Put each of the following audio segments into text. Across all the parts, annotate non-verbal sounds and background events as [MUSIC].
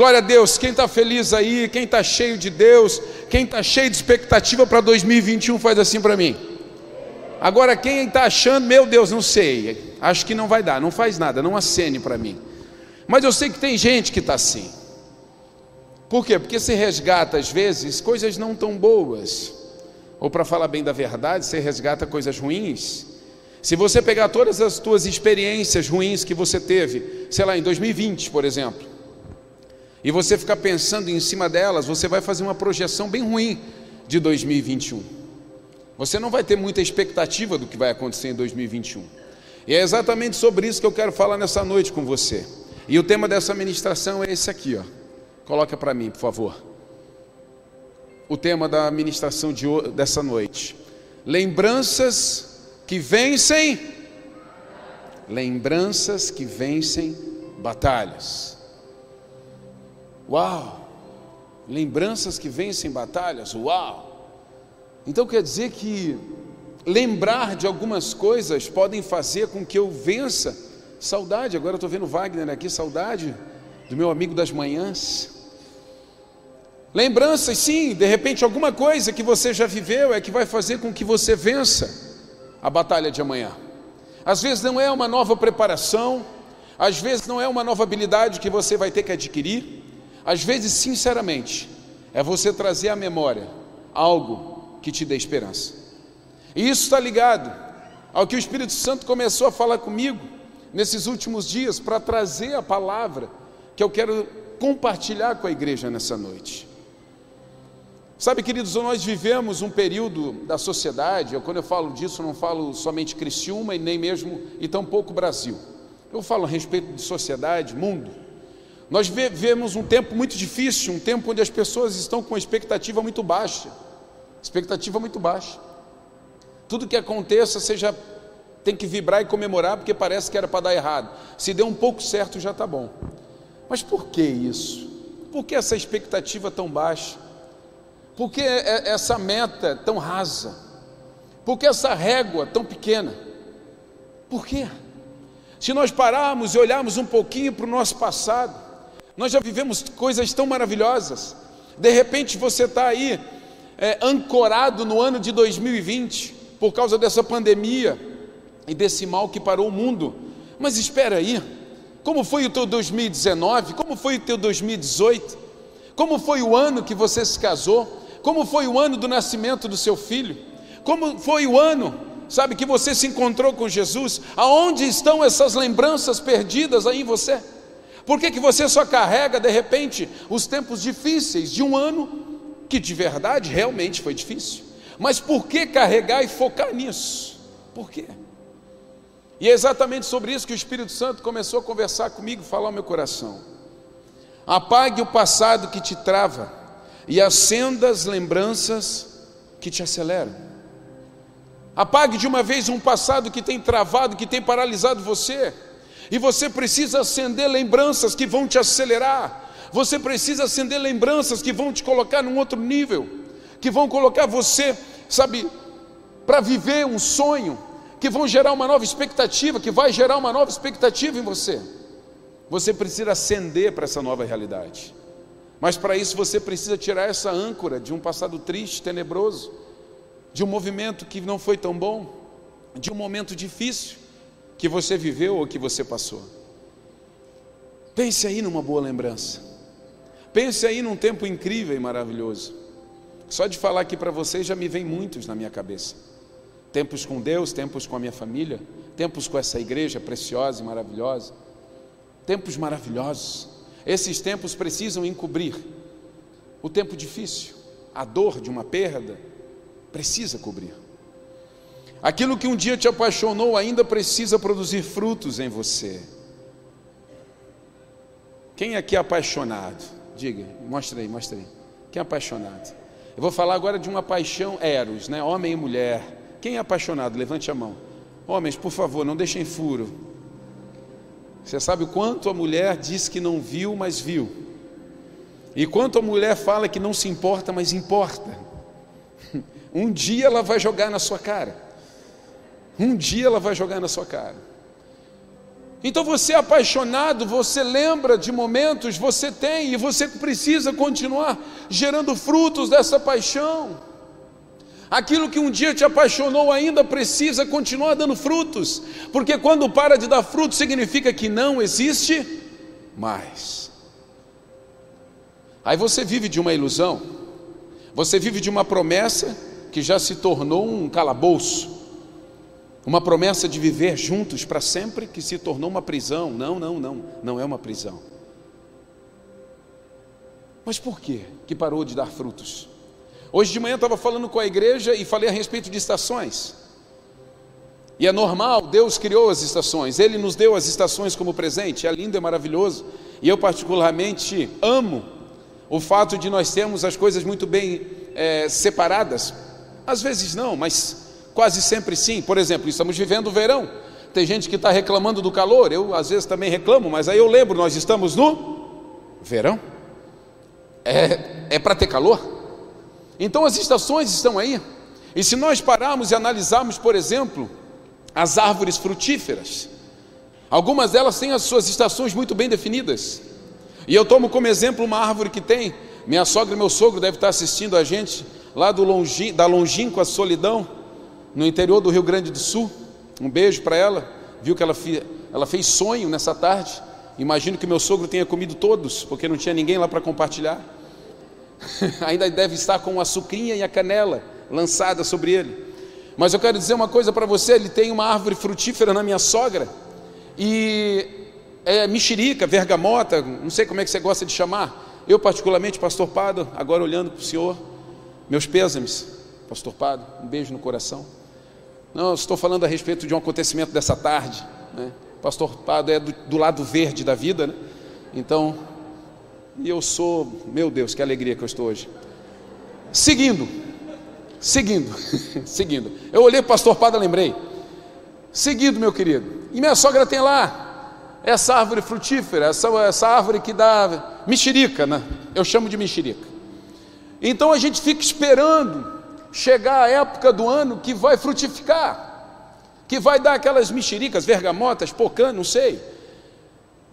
Glória a Deus, quem está feliz aí, quem está cheio de Deus, quem está cheio de expectativa para 2021, faz assim para mim. Agora, quem está achando, meu Deus, não sei, acho que não vai dar, não faz nada, não acene para mim. Mas eu sei que tem gente que está assim. Por quê? Porque se resgata, às vezes, coisas não tão boas. Ou para falar bem da verdade, você resgata coisas ruins. Se você pegar todas as suas experiências ruins que você teve, sei lá, em 2020, por exemplo, e você ficar pensando em cima delas, você vai fazer uma projeção bem ruim de 2021. Você não vai ter muita expectativa do que vai acontecer em 2021. E é exatamente sobre isso que eu quero falar nessa noite com você. E o tema dessa ministração é esse aqui, ó. Coloca para mim, por favor. O tema da ministração de, dessa noite: lembranças que vencem, lembranças que vencem batalhas. Uau! Lembranças que vencem batalhas, uau! Então quer dizer que lembrar de algumas coisas podem fazer com que eu vença saudade. Agora estou vendo Wagner aqui, saudade do meu amigo das manhãs. Lembranças, sim, de repente alguma coisa que você já viveu é que vai fazer com que você vença a batalha de amanhã. Às vezes não é uma nova preparação, às vezes não é uma nova habilidade que você vai ter que adquirir, às vezes, sinceramente, é você trazer à memória algo que te dê esperança. E isso está ligado ao que o Espírito Santo começou a falar comigo nesses últimos dias para trazer a palavra que eu quero compartilhar com a igreja nessa noite. Sabe, queridos, nós vivemos um período da sociedade, eu, quando eu falo disso, não falo somente Criciúma e nem mesmo, e tampouco Brasil. Eu falo a respeito de sociedade, mundo. Nós vivemos um tempo muito difícil, um tempo onde as pessoas estão com expectativa muito baixa. Expectativa muito baixa. Tudo que aconteça, já tem que vibrar e comemorar, porque parece que era para dar errado. Se deu um pouco certo, já está bom. Mas por que isso? Por que essa expectativa tão baixa? Por que essa meta tão rasa? Por que essa régua tão pequena? Por quê? Se nós pararmos e olharmos um pouquinho para o nosso passado, nós já vivemos coisas tão maravilhosas. De repente você está aí é, ancorado no ano de 2020 por causa dessa pandemia e desse mal que parou o mundo. Mas espera aí, como foi o teu 2019? Como foi o teu 2018? Como foi o ano que você se casou? Como foi o ano do nascimento do seu filho? Como foi o ano, sabe, que você se encontrou com Jesus? Aonde estão essas lembranças perdidas aí em você? Por que, que você só carrega, de repente, os tempos difíceis de um ano que de verdade realmente foi difícil? Mas por que carregar e focar nisso? Por quê? E é exatamente sobre isso que o Espírito Santo começou a conversar comigo, falar ao meu coração. Apague o passado que te trava e acenda as lembranças que te aceleram. Apague de uma vez um passado que tem travado, que tem paralisado você e você precisa acender lembranças que vão te acelerar. Você precisa acender lembranças que vão te colocar num outro nível, que vão colocar você, sabe, para viver um sonho, que vão gerar uma nova expectativa, que vai gerar uma nova expectativa em você. Você precisa acender para essa nova realidade. Mas para isso você precisa tirar essa âncora de um passado triste, tenebroso, de um movimento que não foi tão bom, de um momento difícil que você viveu ou que você passou. Pense aí numa boa lembrança. Pense aí num tempo incrível e maravilhoso. Só de falar aqui para vocês já me vem muitos na minha cabeça. Tempos com Deus, tempos com a minha família, tempos com essa igreja preciosa e maravilhosa. Tempos maravilhosos. Esses tempos precisam encobrir o tempo difícil, a dor de uma perda, precisa cobrir. Aquilo que um dia te apaixonou ainda precisa produzir frutos em você. Quem aqui é apaixonado? Diga, mostra aí, mostra aí. Quem é apaixonado? Eu vou falar agora de uma paixão eros, né? Homem e mulher. Quem é apaixonado? Levante a mão. Homens, por favor, não deixem furo. Você sabe o quanto a mulher diz que não viu, mas viu. E quanto a mulher fala que não se importa, mas importa. [LAUGHS] Um dia ela vai jogar na sua cara. Um dia ela vai jogar na sua cara. Então você é apaixonado, você lembra de momentos, você tem e você precisa continuar gerando frutos dessa paixão. Aquilo que um dia te apaixonou ainda precisa continuar dando frutos, porque quando para de dar frutos significa que não existe mais. Aí você vive de uma ilusão, você vive de uma promessa que já se tornou um calabouço. Uma promessa de viver juntos para sempre que se tornou uma prisão. Não, não, não, não é uma prisão. Mas por que que parou de dar frutos? Hoje de manhã estava falando com a igreja e falei a respeito de estações. E é normal, Deus criou as estações, Ele nos deu as estações como presente, é lindo, é maravilhoso. E eu, particularmente, amo o fato de nós termos as coisas muito bem é, separadas. Às vezes não, mas Quase sempre sim. Por exemplo, estamos vivendo o verão. Tem gente que está reclamando do calor. Eu às vezes também reclamo, mas aí eu lembro, nós estamos no verão. É, é para ter calor. Então as estações estão aí. E se nós pararmos e analisarmos, por exemplo, as árvores frutíferas, algumas delas têm as suas estações muito bem definidas. E eu tomo como exemplo uma árvore que tem. Minha sogra e meu sogro devem estar assistindo a gente lá do longi, da longínqua solidão no interior do Rio Grande do Sul. Um beijo para ela. Viu que ela, ela fez sonho nessa tarde. Imagino que meu sogro tenha comido todos, porque não tinha ninguém lá para compartilhar. [LAUGHS] Ainda deve estar com a sucrinha e a canela lançada sobre ele. Mas eu quero dizer uma coisa para você: ele tem uma árvore frutífera na minha sogra, e é mexerica, vergamota, não sei como é que você gosta de chamar. Eu, particularmente, pastor Pado, agora olhando para o senhor, meus pêsames, pastor Pado, um beijo no coração. Não, estou falando a respeito de um acontecimento dessa tarde. Né? O pastor Pado é do, do, lado verde da vida, né? Então, eu sou, meu Deus, que alegria que eu estou hoje. Seguindo, seguindo, [LAUGHS] seguindo. Eu olhei para o pastor Pado e lembrei. Seguindo, meu querido. E minha sogra tem lá essa árvore frutífera, essa, essa árvore que dá mexerica, né? Eu chamo de mexerica. Então a gente fica esperando chegar a época do ano que vai frutificar, que vai dar aquelas mexericas, vergamotas, pocã, não sei.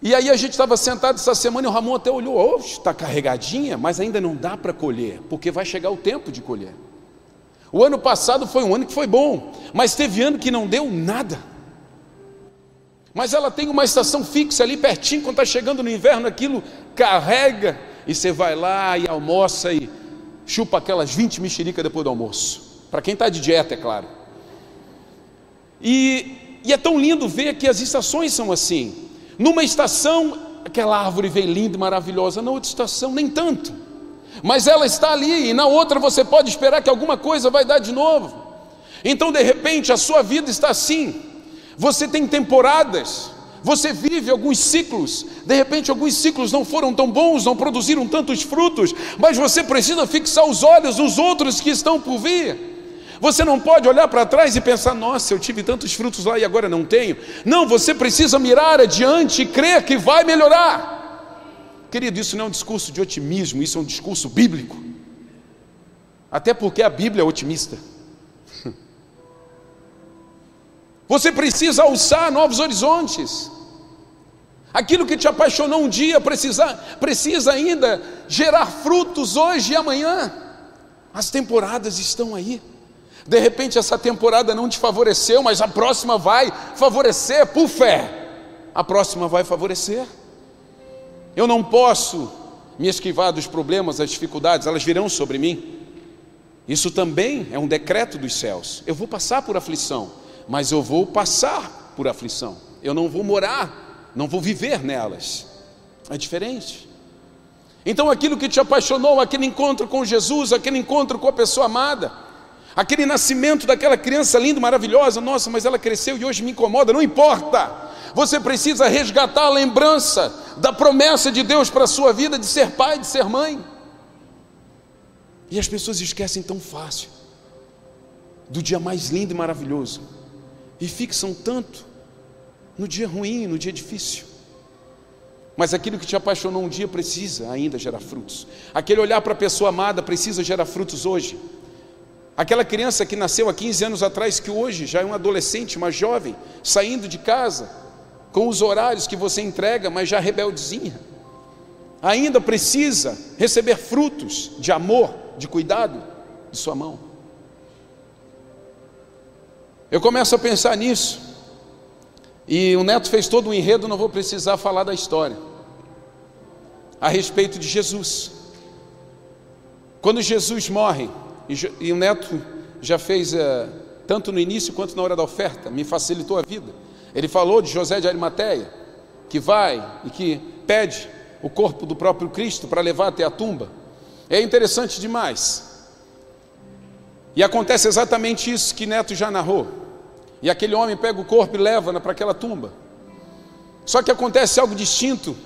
E aí a gente estava sentado essa semana e o Ramon até olhou, oh, está carregadinha, mas ainda não dá para colher, porque vai chegar o tempo de colher. O ano passado foi um ano que foi bom, mas teve ano que não deu nada. Mas ela tem uma estação fixa ali pertinho, quando está chegando no inverno, aquilo carrega, e você vai lá e almoça e chupa aquelas 20 mexericas depois do almoço. Para quem está de dieta, é claro. E, e é tão lindo ver que as estações são assim. Numa estação, aquela árvore vem linda e maravilhosa, na outra estação, nem tanto. Mas ela está ali, e na outra você pode esperar que alguma coisa vai dar de novo. Então, de repente, a sua vida está assim. Você tem temporadas, você vive alguns ciclos, de repente alguns ciclos não foram tão bons, não produziram tantos frutos, mas você precisa fixar os olhos nos outros que estão por vir. Você não pode olhar para trás e pensar, nossa, eu tive tantos frutos lá e agora não tenho. Não, você precisa mirar adiante e crer que vai melhorar. Querido, isso não é um discurso de otimismo, isso é um discurso bíblico. Até porque a Bíblia é otimista. [LAUGHS] Você precisa alçar novos horizontes. Aquilo que te apaixonou um dia precisa, precisa ainda gerar frutos hoje e amanhã. As temporadas estão aí. De repente essa temporada não te favoreceu, mas a próxima vai favorecer por fé. A próxima vai favorecer. Eu não posso me esquivar dos problemas, das dificuldades, elas virão sobre mim. Isso também é um decreto dos céus. Eu vou passar por aflição mas eu vou passar por aflição, eu não vou morar, não vou viver nelas. É diferente. Então, aquilo que te apaixonou, aquele encontro com Jesus, aquele encontro com a pessoa amada, aquele nascimento daquela criança linda, maravilhosa, nossa, mas ela cresceu e hoje me incomoda, não importa. Você precisa resgatar a lembrança da promessa de Deus para a sua vida de ser pai, de ser mãe. E as pessoas esquecem tão fácil do dia mais lindo e maravilhoso e fixam tanto no dia ruim, no dia difícil. Mas aquilo que te apaixonou um dia precisa ainda gerar frutos. Aquele olhar para a pessoa amada precisa gerar frutos hoje. Aquela criança que nasceu há 15 anos atrás, que hoje já é um adolescente, uma jovem, saindo de casa, com os horários que você entrega, mas já rebeldezinha. Ainda precisa receber frutos de amor, de cuidado de sua mão. Eu começo a pensar nisso. E o neto fez todo um enredo, não vou precisar falar da história. A respeito de Jesus. Quando Jesus morre, e, o neto já fez, uh, tanto no início quanto na hora da oferta, me facilitou a vida. Ele falou de José de Arimateia, que vai e que pede o corpo do próprio Cristo para levar até a tumba. É interessante demais. E acontece exatamente isso que Neto já narrou. E aquele homem pega o corpo e leva para aquela tumba. Só que acontece algo distinto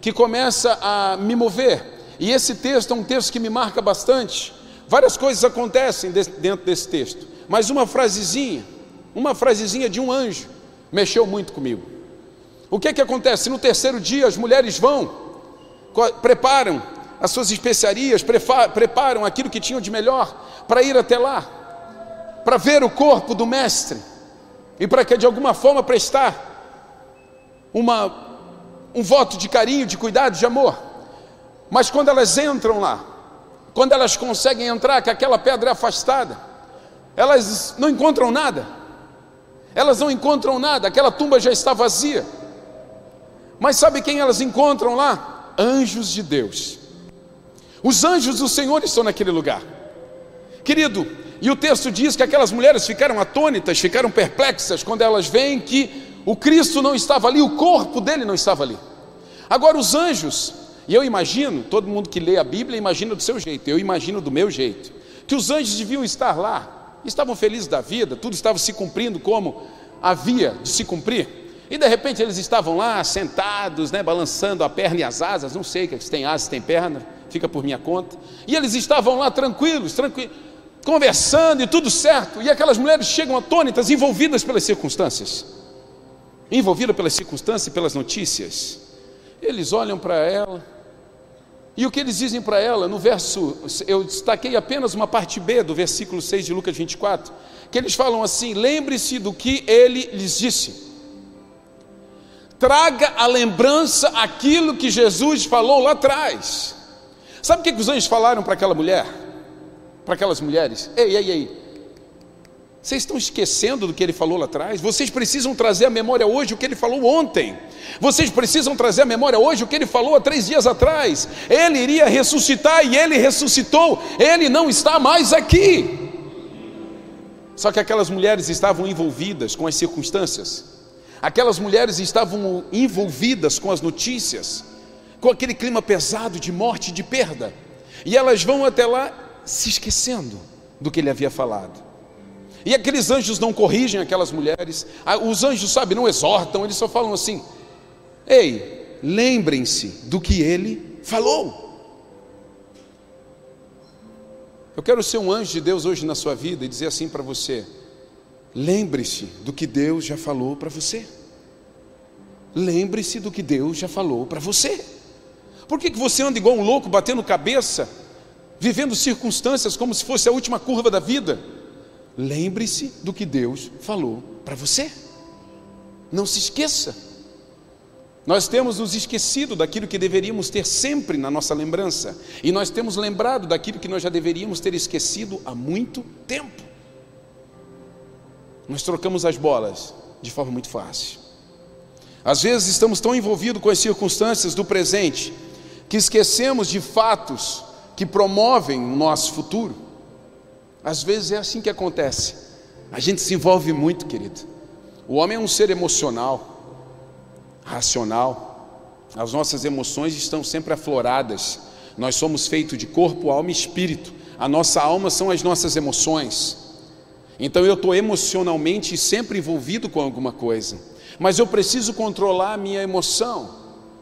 que começa a me mover. E esse texto é um texto que me marca bastante. Várias coisas acontecem dentro desse texto, mas uma frasezinha, uma frasezinha de um anjo mexeu muito comigo. O que é que acontece? No terceiro dia as mulheres vão, preparam as suas especiarias, preparam aquilo que tinham de melhor para ir até lá, para ver o corpo do mestre e para que de alguma forma prestar uma, um voto de carinho, de cuidado, de amor. Mas quando elas entram lá, quando elas conseguem entrar com aquela pedra é afastada, elas não encontram nada. Elas não encontram nada, aquela tumba já está vazia. Mas sabe quem elas encontram lá? Anjos de Deus. Os anjos do Senhor estão naquele lugar. Querido, e o texto diz que aquelas mulheres ficaram atônitas, ficaram perplexas quando elas veem que o Cristo não estava ali, o corpo dele não estava ali. Agora, os anjos, e eu imagino, todo mundo que lê a Bíblia imagina do seu jeito, eu imagino do meu jeito, que os anjos deviam estar lá, estavam felizes da vida, tudo estava se cumprindo como havia de se cumprir. E de repente eles estavam lá sentados, né, balançando a perna e as asas, não sei se tem asas, se tem perna, fica por minha conta. E eles estavam lá tranquilos, tranquilos conversando e tudo certo, e aquelas mulheres chegam atônitas, envolvidas pelas circunstâncias, envolvidas pelas circunstâncias e pelas notícias. Eles olham para ela, e o que eles dizem para ela, no verso, eu destaquei apenas uma parte B do versículo 6 de Lucas 24, que eles falam assim: lembre-se do que ele lhes disse, traga a lembrança aquilo que Jesus falou lá atrás. Sabe o que os anjos falaram para aquela mulher? para aquelas mulheres: Ei, ei, ei, vocês estão esquecendo do que ele falou lá atrás? Vocês precisam trazer à memória hoje o que ele falou ontem. Vocês precisam trazer à memória hoje o que ele falou há três dias atrás. Ele iria ressuscitar e ele ressuscitou. Ele não está mais aqui. Só que aquelas mulheres estavam envolvidas com as circunstâncias. Aquelas mulheres estavam envolvidas com as notícias, com aquele clima pesado de morte de perda. E elas vão até lá se esquecendo do que ele havia falado. E aqueles anjos não corrigem aquelas mulheres, ah, os anjos, sabe, não exortam, eles só falam assim: ei, lembrem-se do que ele falou. Eu quero ser um anjo de Deus hoje na sua vida e dizer assim para você: lembre-se do que Deus já falou para você. Lembre-se do que Deus já falou para você. Por que, que você anda igual um louco, batendo cabeça, vivendo circunstâncias como se fosse a última curva da vida, lembre-se do que Deus falou para você. Não se esqueça. Nós temos nos esquecido daquilo que deveríamos ter sempre na nossa lembrança, e nós temos lembrado daquilo que nós já deveríamos ter esquecido há muito tempo. Nós trocamos as bolas de forma muito fácil. Às vezes estamos tão envolvidos com as circunstâncias do presente que esquecemos de fatos que promovem o nosso futuro. Às vezes é assim que acontece. A gente se envolve muito, querido. O homem é um ser emocional, racional. As nossas emoções estão sempre afloradas. Nós somos feitos de corpo, alma e espírito. A nossa alma são as nossas emoções. Então eu estou emocionalmente sempre envolvido com alguma coisa. Mas eu preciso controlar a minha emoção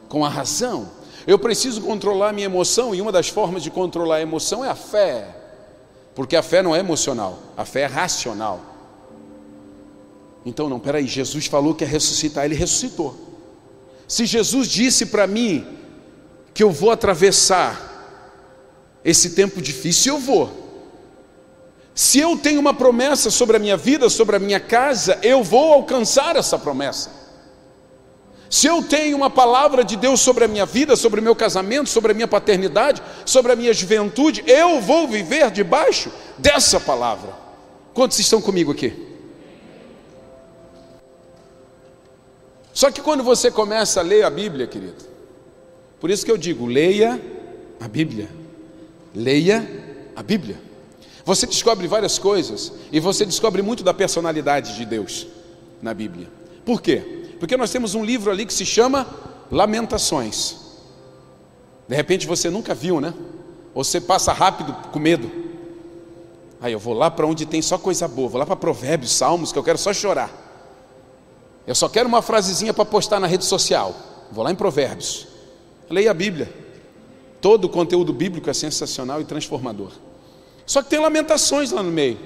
com a razão. Eu preciso controlar a minha emoção e uma das formas de controlar a emoção é a fé. Porque a fé não é emocional, a fé é racional. Então, não, peraí, Jesus falou que ia ressuscitar, ele ressuscitou. Se Jesus disse para mim que eu vou atravessar esse tempo difícil, eu vou. Se eu tenho uma promessa sobre a minha vida, sobre a minha casa, eu vou alcançar essa promessa. Se eu tenho uma palavra de Deus sobre a minha vida, sobre o meu casamento, sobre a minha paternidade, sobre a minha juventude, eu vou viver debaixo dessa palavra. Quantos estão comigo aqui? Só que quando você começa a ler a Bíblia, querido, por isso que eu digo, leia a Bíblia. Leia a Bíblia. Você descobre várias coisas e você descobre muito da personalidade de Deus na Bíblia. Por quê? Porque nós temos um livro ali que se chama Lamentações. De repente você nunca viu, né? Você passa rápido com medo. Aí eu vou lá para onde tem só coisa boa, vou lá para Provérbios, Salmos, que eu quero só chorar. Eu só quero uma frasezinha para postar na rede social. Vou lá em Provérbios. Leia a Bíblia. Todo o conteúdo bíblico é sensacional e transformador. Só que tem lamentações lá no meio.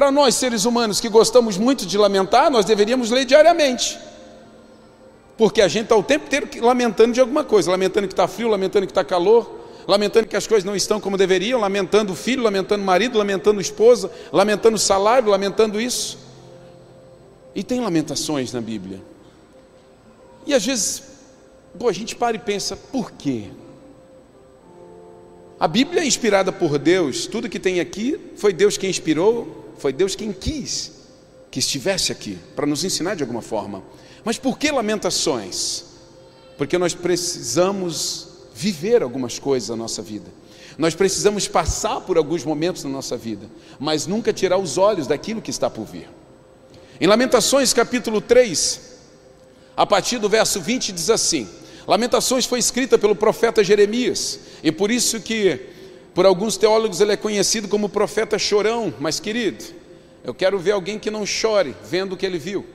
Para nós, seres humanos que gostamos muito de lamentar, nós deveríamos ler diariamente. Porque a gente está o tempo inteiro lamentando de alguma coisa, lamentando que está frio, lamentando que está calor, lamentando que as coisas não estão como deveriam, lamentando o filho, lamentando o marido, lamentando a esposa, lamentando o salário, lamentando isso. E tem lamentações na Bíblia. E às vezes, pô, a gente para e pensa, por quê? A Bíblia é inspirada por Deus, tudo que tem aqui foi Deus quem inspirou, foi Deus quem quis que estivesse aqui, para nos ensinar de alguma forma. Mas por que lamentações? Porque nós precisamos viver algumas coisas na nossa vida. Nós precisamos passar por alguns momentos na nossa vida, mas nunca tirar os olhos daquilo que está por vir. Em Lamentações, capítulo 3, a partir do verso 20, diz assim: Lamentações foi escrita pelo profeta Jeremias, e por isso que por alguns teólogos ele é conhecido como profeta chorão, mas querido, eu quero ver alguém que não chore vendo o que ele viu.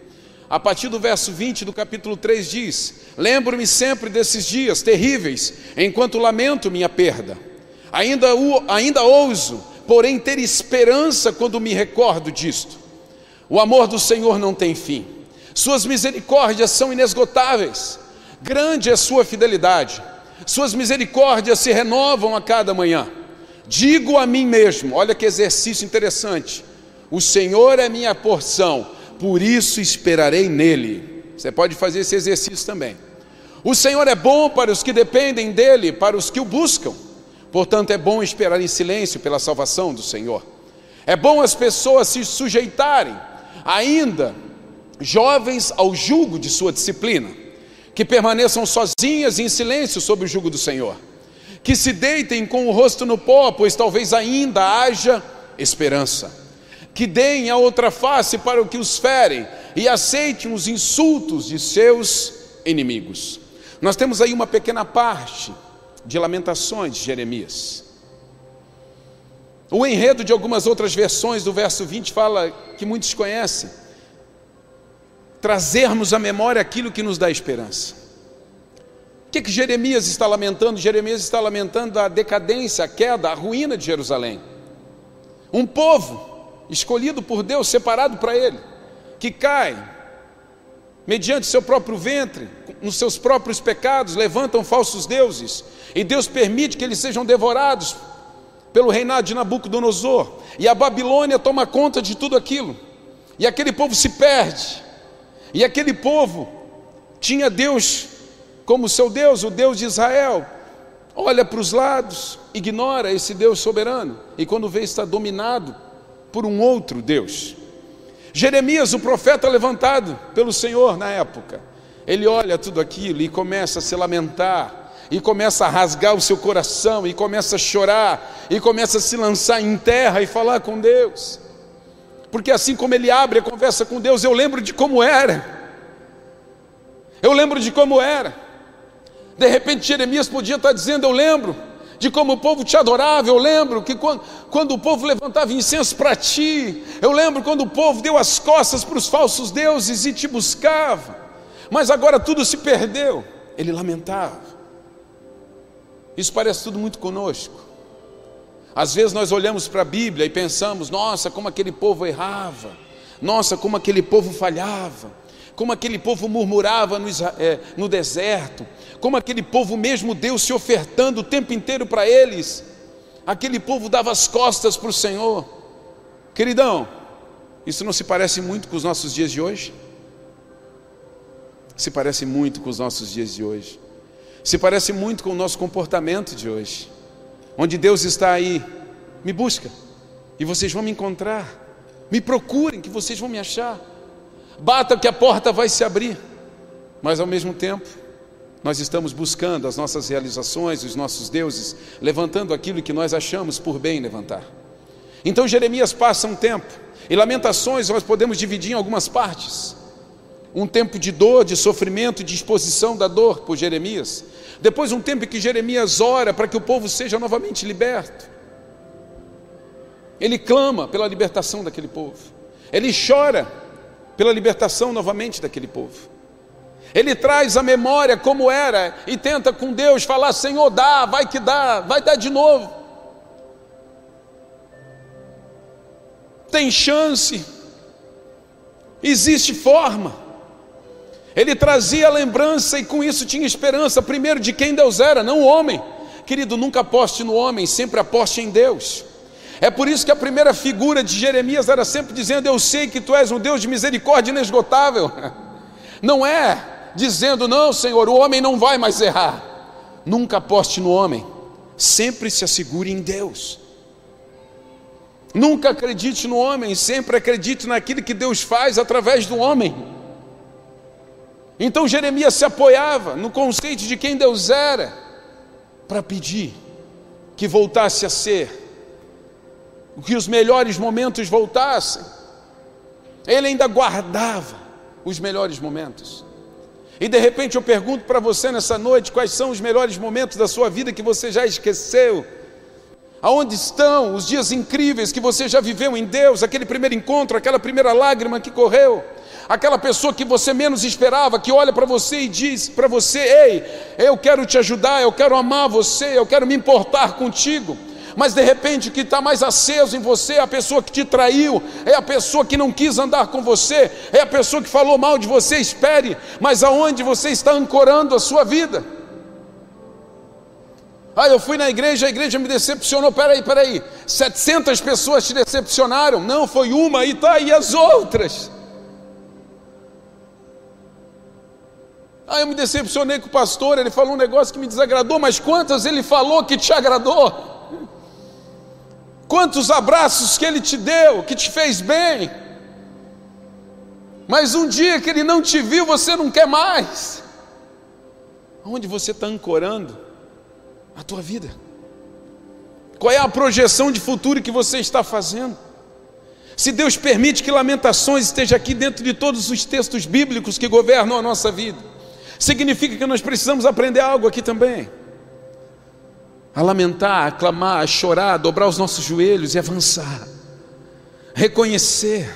A partir do verso 20 do capítulo 3 diz: Lembro-me sempre desses dias terríveis, enquanto lamento minha perda. Ainda, ainda ouso, porém, ter esperança quando me recordo disto. O amor do Senhor não tem fim, Suas misericórdias são inesgotáveis, grande é Sua fidelidade, Suas misericórdias se renovam a cada manhã. Digo a mim mesmo: olha que exercício interessante. O Senhor é minha porção, por isso esperarei nele. Você pode fazer esse exercício também. O Senhor é bom para os que dependem dele, para os que o buscam. Portanto, é bom esperar em silêncio pela salvação do Senhor. É bom as pessoas se sujeitarem, ainda jovens, ao jugo de sua disciplina, que permaneçam sozinhas em silêncio sob o jugo do Senhor que se deitem com o rosto no pó, pois talvez ainda haja esperança. Que deem a outra face para o que os ferem e aceitem os insultos de seus inimigos. Nós temos aí uma pequena parte de Lamentações de Jeremias. O enredo de algumas outras versões do verso 20 fala que muitos conhecem. Trazermos à memória aquilo que nos dá esperança que, que Jeremias está lamentando? Jeremias está lamentando a decadência, a queda, a ruína de Jerusalém. Um povo escolhido por Deus, separado para Ele, que cai mediante seu próprio ventre, nos seus próprios pecados, levantam falsos deuses, e Deus permite que eles sejam devorados pelo reinado de Nabucodonosor, e a Babilônia toma conta de tudo aquilo, e aquele povo se perde, e aquele povo tinha Deus como seu Deus, o Deus de Israel, olha para os lados, ignora esse Deus soberano e quando vê está dominado por um outro Deus. Jeremias, o profeta levantado pelo Senhor na época, ele olha tudo aquilo e começa a se lamentar, e começa a rasgar o seu coração, e começa a chorar, e começa a se lançar em terra e falar com Deus. Porque assim como ele abre a conversa com Deus, eu lembro de como era. Eu lembro de como era. De repente Jeremias podia estar dizendo: Eu lembro de como o povo te adorava, eu lembro que quando, quando o povo levantava incenso para ti, eu lembro quando o povo deu as costas para os falsos deuses e te buscava, mas agora tudo se perdeu. Ele lamentava. Isso parece tudo muito conosco. Às vezes nós olhamos para a Bíblia e pensamos: nossa, como aquele povo errava, nossa, como aquele povo falhava, como aquele povo murmurava no, é, no deserto, como aquele povo mesmo Deus se ofertando o tempo inteiro para eles, aquele povo dava as costas para o Senhor. Queridão, isso não se parece muito com os nossos dias de hoje? se parece muito com os nossos dias de hoje, se parece muito com o nosso comportamento de hoje, onde Deus está aí, me busca. E vocês vão me encontrar, me procurem que vocês vão me achar, bata que a porta vai se abrir, mas ao mesmo tempo, nós estamos buscando as nossas realizações, os nossos deuses, levantando aquilo que nós achamos por bem levantar. Então Jeremias passa um tempo, e Lamentações nós podemos dividir em algumas partes. Um tempo de dor, de sofrimento, de exposição da dor por Jeremias. Depois, um tempo em que Jeremias ora para que o povo seja novamente liberto. Ele clama pela libertação daquele povo. Ele chora pela libertação novamente daquele povo. Ele traz a memória como era e tenta com Deus falar: Senhor, dá, vai que dá, vai dar de novo. Tem chance, existe forma. Ele trazia a lembrança e com isso tinha esperança, primeiro de quem Deus era, não o homem. Querido, nunca aposte no homem, sempre aposte em Deus. É por isso que a primeira figura de Jeremias era sempre dizendo: Eu sei que tu és um Deus de misericórdia inesgotável. [LAUGHS] Não é dizendo: Não, Senhor, o homem não vai mais errar. Nunca aposte no homem, sempre se assegure em Deus. Nunca acredite no homem, sempre acredite naquilo que Deus faz através do homem. Então Jeremias se apoiava no conceito de quem Deus era, para pedir que voltasse a ser, que os melhores momentos voltassem. Ele ainda guardava os melhores momentos. E de repente eu pergunto para você nessa noite quais são os melhores momentos da sua vida que você já esqueceu. Aonde estão os dias incríveis que você já viveu em Deus, aquele primeiro encontro, aquela primeira lágrima que correu, aquela pessoa que você menos esperava, que olha para você e diz para você: Ei, eu quero te ajudar, eu quero amar você, eu quero me importar contigo mas de repente o que está mais aceso em você é a pessoa que te traiu, é a pessoa que não quis andar com você, é a pessoa que falou mal de você. Espere, mas aonde você está ancorando a sua vida? Ah, eu fui na igreja, a igreja me decepcionou. Peraí, peraí, 700 pessoas te decepcionaram? Não, foi uma e tá, e as outras? Ah, eu me decepcionei com o pastor, ele falou um negócio que me desagradou, mas quantas ele falou que te agradou? Quantos abraços que Ele te deu, que te fez bem. Mas um dia que Ele não te viu, você não quer mais. Onde você está ancorando a tua vida? Qual é a projeção de futuro que você está fazendo? Se Deus permite que Lamentações esteja aqui dentro de todos os textos bíblicos que governam a nossa vida, significa que nós precisamos aprender algo aqui também a lamentar, a clamar, a chorar, a dobrar os nossos joelhos e avançar, reconhecer.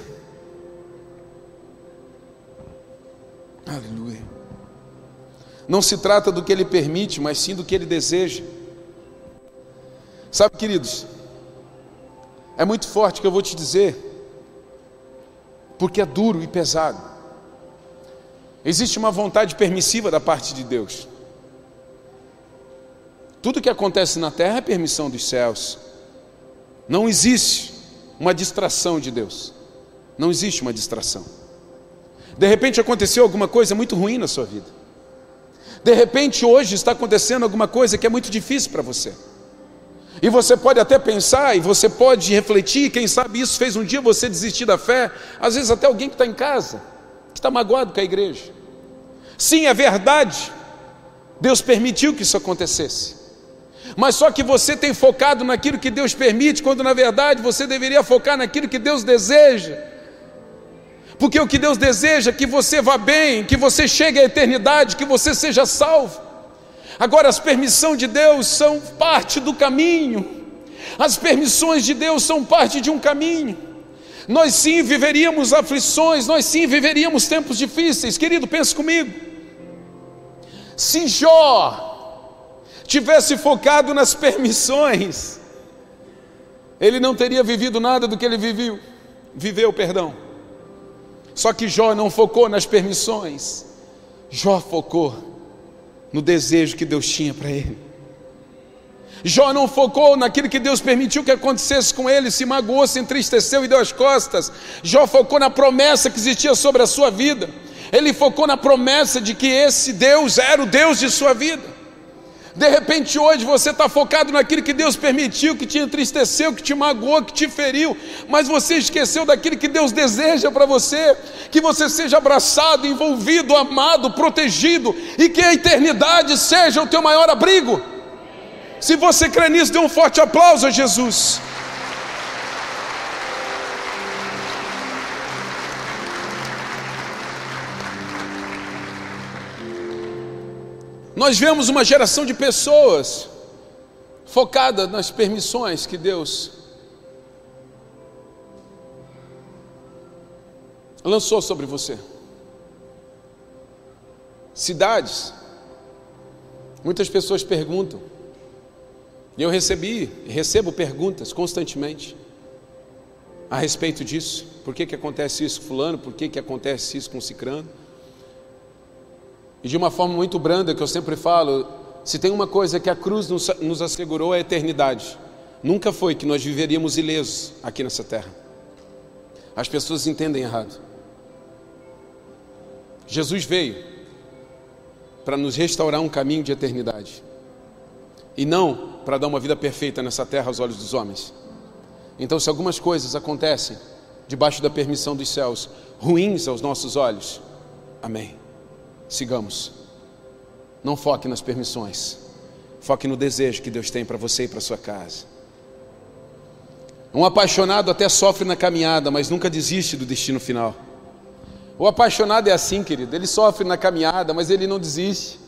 Aleluia. Não se trata do que Ele permite, mas sim do que Ele deseja. Sabe, queridos, é muito forte o que eu vou te dizer, porque é duro e pesado. Existe uma vontade permissiva da parte de Deus. Tudo que acontece na terra é permissão dos céus. Não existe uma distração de Deus. Não existe uma distração. De repente aconteceu alguma coisa muito ruim na sua vida. De repente hoje está acontecendo alguma coisa que é muito difícil para você. E você pode até pensar, e você pode refletir, quem sabe isso fez um dia você desistir da fé, às vezes até alguém que está em casa, que está magoado com a igreja. Sim, é verdade, Deus permitiu que isso acontecesse mas só que você tem focado naquilo que Deus permite, quando na verdade você deveria focar naquilo que Deus deseja. Porque o que Deus deseja é que você vá bem, que você chegue à eternidade, que você seja salvo. Agora, as permissões de Deus são parte do caminho, as permissões de Deus são parte de um caminho. Nós sim viveríamos aflições, nós sim viveríamos tempos difíceis. Querido, pense comigo. Se Jó tivesse focado nas permissões, ele não teria vivido nada do que ele viveu, viveu, perdão. Só que Jó não focou nas permissões, Jó focou no desejo que Deus tinha para ele. Jó não focou naquilo que Deus permitiu que acontecesse com ele, se magoou, se entristeceu e deu as costas. Jó focou na promessa que existia sobre a sua vida. Ele focou na promessa de que esse Deus era o Deus de sua vida. De repente hoje você está focado naquilo que Deus permitiu, que te entristeceu, que te magoou, que te feriu, mas você esqueceu daquilo que Deus deseja para você, que você seja abraçado, envolvido, amado, protegido e que a eternidade seja o teu maior abrigo. Se você crê nisso, dê um forte aplauso a Jesus. Nós vemos uma geração de pessoas focada nas permissões que Deus lançou sobre você. Cidades. Muitas pessoas perguntam. E eu recebi, recebo perguntas constantemente a respeito disso. Por que, que acontece isso com fulano? Por que, que acontece isso com cicrano? E de uma forma muito branda, que eu sempre falo, se tem uma coisa que a cruz nos, nos assegurou é a eternidade. Nunca foi que nós viveríamos ilesos aqui nessa terra. As pessoas entendem errado. Jesus veio para nos restaurar um caminho de eternidade. E não para dar uma vida perfeita nessa terra aos olhos dos homens. Então, se algumas coisas acontecem debaixo da permissão dos céus, ruins aos nossos olhos, amém sigamos. Não foque nas permissões. Foque no desejo que Deus tem para você e para sua casa. Um apaixonado até sofre na caminhada, mas nunca desiste do destino final. O apaixonado é assim, querido. Ele sofre na caminhada, mas ele não desiste.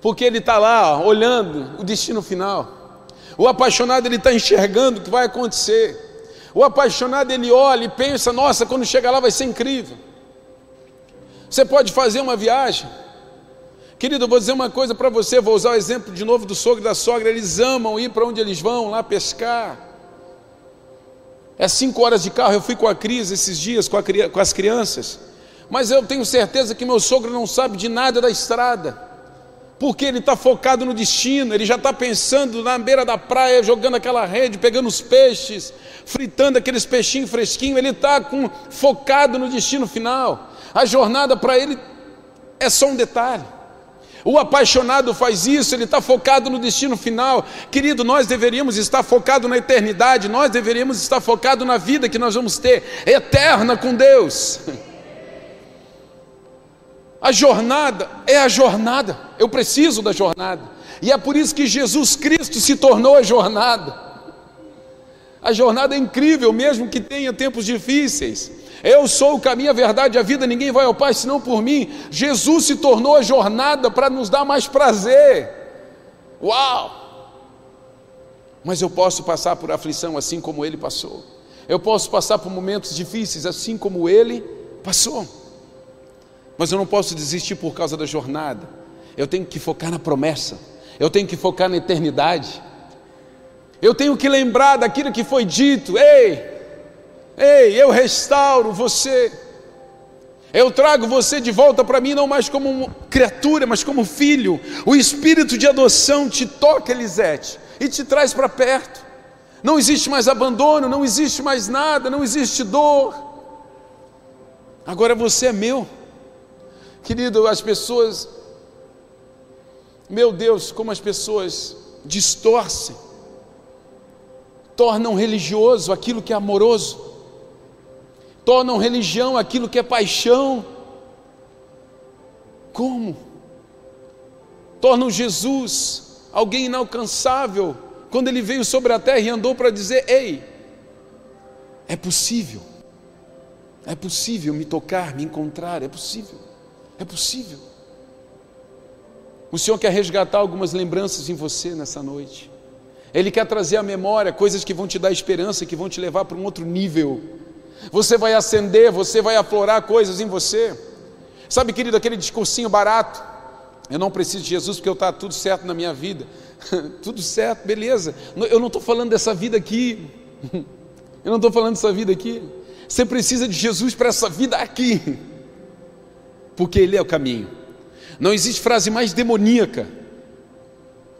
Porque ele está lá, ó, olhando o destino final. O apaixonado, ele está enxergando o que vai acontecer. O apaixonado, ele olha e pensa: nossa, quando chegar lá vai ser incrível. Você pode fazer uma viagem. Querido, eu vou dizer uma coisa para você, vou usar o exemplo de novo do sogro e da sogra, eles amam ir para onde eles vão, lá pescar. É cinco horas de carro, eu fui com a Cris esses dias, com, a, com as crianças, mas eu tenho certeza que meu sogro não sabe de nada da estrada, porque ele está focado no destino, ele já está pensando na beira da praia, jogando aquela rede, pegando os peixes, fritando aqueles peixinhos fresquinhos, ele está focado no destino final. A jornada para ele é só um detalhe. O apaixonado faz isso, ele está focado no destino final. Querido, nós deveríamos estar focado na eternidade, nós deveríamos estar focado na vida que nós vamos ter, eterna com Deus. [LAUGHS] A jornada é a jornada, eu preciso da jornada, e é por isso que Jesus Cristo se tornou a jornada. A jornada é incrível, mesmo que tenha tempos difíceis. Eu sou o caminho, a verdade e a vida, ninguém vai ao Pai senão por mim. Jesus se tornou a jornada para nos dar mais prazer. Uau! Mas eu posso passar por aflição assim como ele passou. Eu posso passar por momentos difíceis assim como ele passou. Mas eu não posso desistir por causa da jornada. Eu tenho que focar na promessa. Eu tenho que focar na eternidade. Eu tenho que lembrar daquilo que foi dito. Ei, Ei, eu restauro você. Eu trago você de volta para mim, não mais como criatura, mas como filho. O espírito de adoção te toca, Elisete, e te traz para perto. Não existe mais abandono, não existe mais nada, não existe dor. Agora você é meu. Querido, as pessoas, meu Deus, como as pessoas distorcem, tornam religioso aquilo que é amoroso tornam religião aquilo que é paixão. Como? Tornam Jesus alguém inalcançável quando ele veio sobre a terra e andou para dizer: Ei, é possível, é possível me tocar, me encontrar, é possível, é possível. O Senhor quer resgatar algumas lembranças em você nessa noite. Ele quer trazer à memória coisas que vão te dar esperança, que vão te levar para um outro nível você vai acender, você vai aflorar coisas em você. Sabe, querido, aquele discursinho barato. Eu não preciso de Jesus porque eu está tudo certo na minha vida. [LAUGHS] tudo certo, beleza. Eu não estou falando dessa vida aqui. [LAUGHS] eu não estou falando dessa vida aqui. Você precisa de Jesus para essa vida aqui. [LAUGHS] Porque Ele é o caminho. Não existe frase mais demoníaca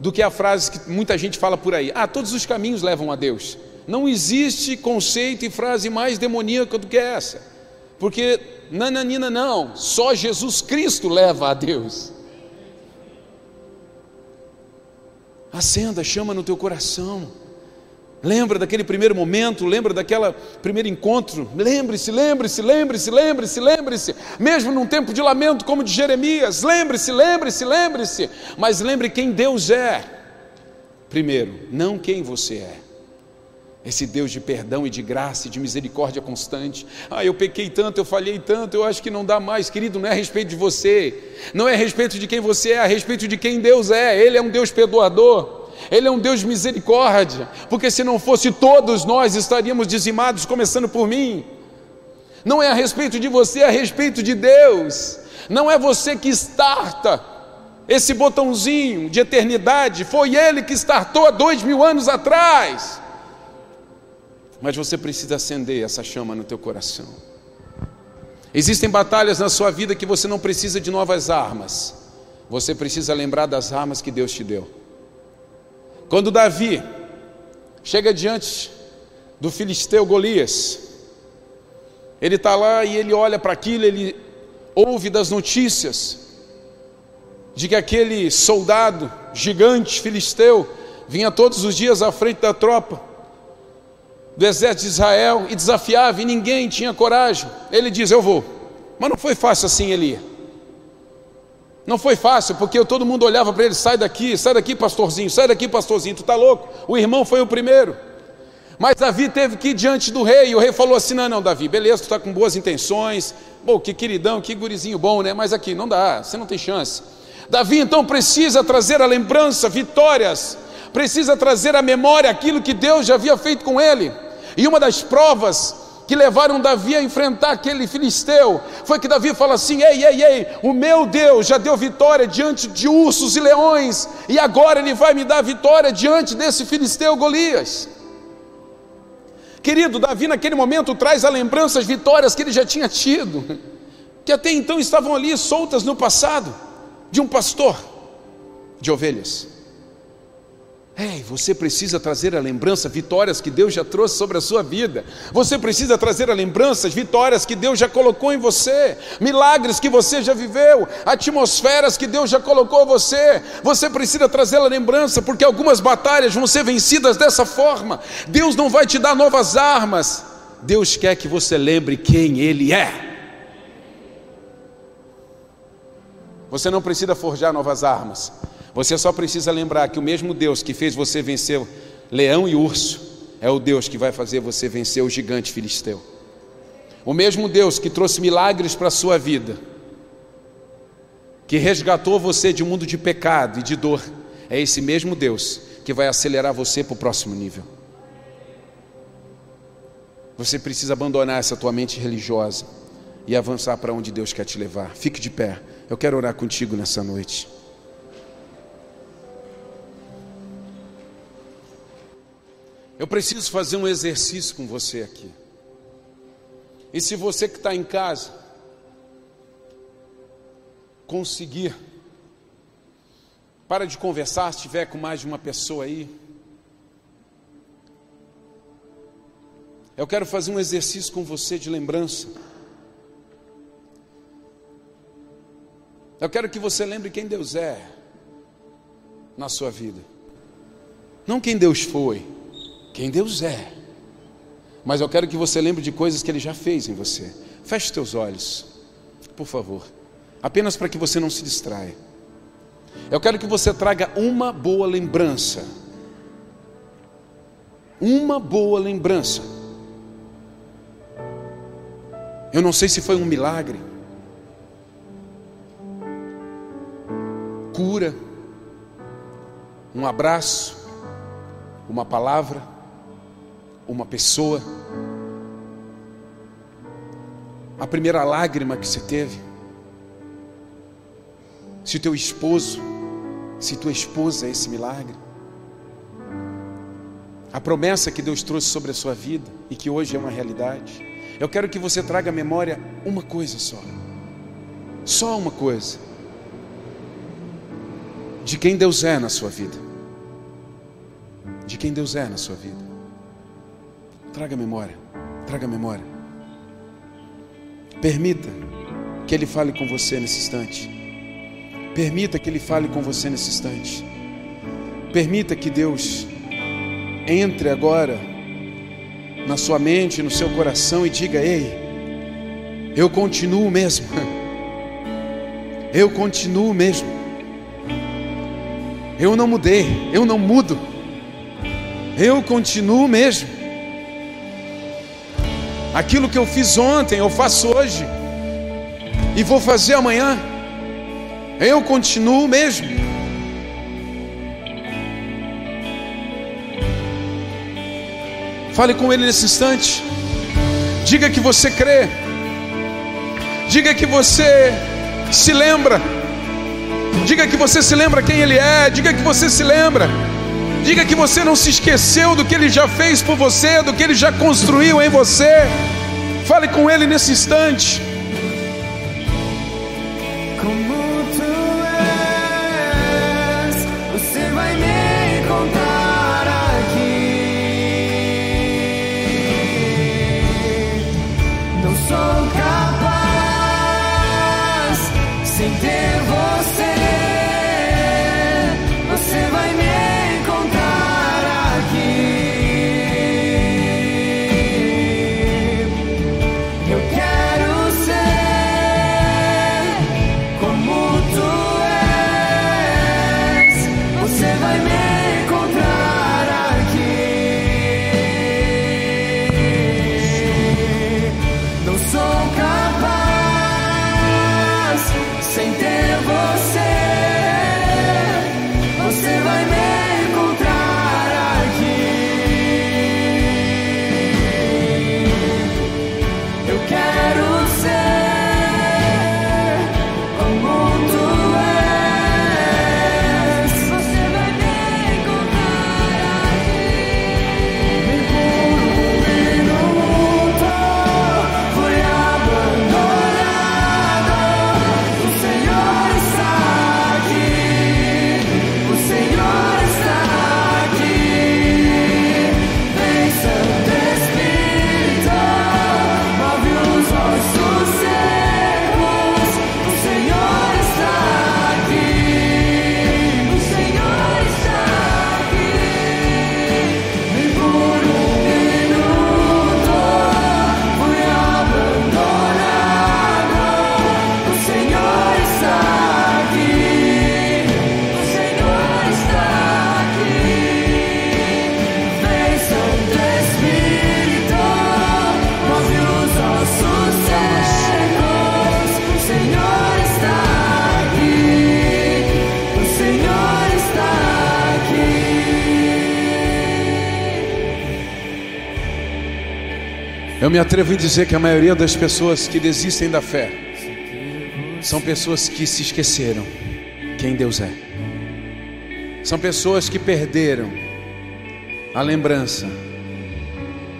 do que a frase que muita gente fala por aí. Ah, todos os caminhos levam a Deus. Não existe conceito e frase mais demoníaca do que essa. Porque nananina não, só Jesus Cristo leva a Deus. Acenda, chama no teu coração. Lembra daquele primeiro momento, lembra daquele primeiro encontro. Lembre-se, lembre-se, lembre-se, lembre-se, lembre-se. Mesmo num tempo de lamento como de Jeremias, lembre-se, lembre-se, lembre-se. Mas lembre quem Deus é. Primeiro, não quem você é. Esse Deus de perdão e de graça e de misericórdia constante. Ah, eu pequei tanto, eu falhei tanto, eu acho que não dá mais, querido. Não é a respeito de você, não é a respeito de quem você é, é a respeito de quem Deus é. Ele é um Deus perdoador. Ele é um Deus de misericórdia, porque se não fosse todos nós estaríamos dizimados, começando por mim. Não é a respeito de você, é a respeito de Deus. Não é você que starta esse botãozinho de eternidade, foi Ele que startou há dois mil anos atrás. Mas você precisa acender essa chama no teu coração. Existem batalhas na sua vida que você não precisa de novas armas. Você precisa lembrar das armas que Deus te deu. Quando Davi chega diante do filisteu Golias, ele está lá e ele olha para aquilo, ele ouve das notícias de que aquele soldado gigante filisteu vinha todos os dias à frente da tropa do exército de Israel e desafiava, e ninguém tinha coragem. Ele diz: Eu vou. Mas não foi fácil assim, Elia. Não foi fácil, porque todo mundo olhava para ele: sai daqui, sai daqui, pastorzinho, sai daqui, pastorzinho, tu está louco? O irmão foi o primeiro. Mas Davi teve que ir diante do rei, e o rei falou assim: não, não, Davi, beleza, tu está com boas intenções, bom, que queridão, que gurizinho bom, né? Mas aqui, não dá, você não tem chance. Davi então precisa trazer a lembrança, vitórias, precisa trazer à memória aquilo que Deus já havia feito com ele. E uma das provas que levaram Davi a enfrentar aquele filisteu, foi que Davi fala assim: ei, ei, ei, o meu Deus já deu vitória diante de ursos e leões, e agora ele vai me dar vitória diante desse filisteu Golias. Querido, Davi naquele momento traz a lembrança as vitórias que ele já tinha tido, [LAUGHS] que até então estavam ali soltas no passado, de um pastor de ovelhas. Ei, você precisa trazer a lembrança, vitórias que Deus já trouxe sobre a sua vida. Você precisa trazer a lembrança, vitórias que Deus já colocou em você, milagres que você já viveu, atmosferas que Deus já colocou você. Você precisa trazer a lembrança, porque algumas batalhas vão ser vencidas dessa forma. Deus não vai te dar novas armas. Deus quer que você lembre quem Ele é. Você não precisa forjar novas armas. Você só precisa lembrar que o mesmo Deus que fez você vencer leão e urso é o Deus que vai fazer você vencer o gigante filisteu. O mesmo Deus que trouxe milagres para a sua vida, que resgatou você de um mundo de pecado e de dor, é esse mesmo Deus que vai acelerar você para o próximo nível. Você precisa abandonar essa tua mente religiosa e avançar para onde Deus quer te levar. Fique de pé. Eu quero orar contigo nessa noite. Eu preciso fazer um exercício com você aqui. E se você que está em casa conseguir, para de conversar se estiver com mais de uma pessoa aí. Eu quero fazer um exercício com você de lembrança. Eu quero que você lembre quem Deus é na sua vida, não quem Deus foi quem Deus é. Mas eu quero que você lembre de coisas que Ele já fez em você. Feche os teus olhos, por favor, apenas para que você não se distraia. Eu quero que você traga uma boa lembrança. Uma boa lembrança. Eu não sei se foi um milagre, cura, um abraço, uma palavra uma pessoa, a primeira lágrima que você teve, se o teu esposo, se tua esposa é esse milagre, a promessa que Deus trouxe sobre a sua vida e que hoje é uma realidade. Eu quero que você traga à memória uma coisa só, só uma coisa, de quem Deus é na sua vida, de quem Deus é na sua vida. Traga memória, traga memória. Permita que Ele fale com você nesse instante. Permita que Ele fale com você nesse instante. Permita que Deus entre agora na sua mente, no seu coração e diga: Ei, eu continuo mesmo. [LAUGHS] Eu continuo mesmo. Eu não mudei, eu não mudo. Eu continuo mesmo. Aquilo que eu fiz ontem, eu faço hoje. E vou fazer amanhã. Eu continuo mesmo. Fale com Ele nesse instante. Diga que você crê. Diga que você se lembra. Diga que você se lembra quem Ele é. Diga que você se lembra. Diga que você não se esqueceu do que Ele já fez por você, do que Ele já construiu em você. Fale com Ele nesse instante. Me atrevo em dizer que a maioria das pessoas que desistem da fé são pessoas que se esqueceram quem Deus é. São pessoas que perderam a lembrança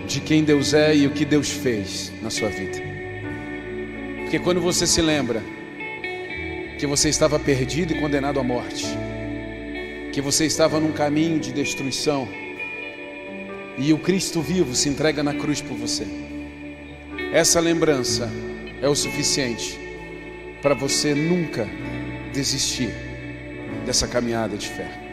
de quem Deus é e o que Deus fez na sua vida. Porque quando você se lembra que você estava perdido e condenado à morte, que você estava num caminho de destruição, e o Cristo vivo se entrega na cruz por você. Essa lembrança é o suficiente para você nunca desistir dessa caminhada de fé.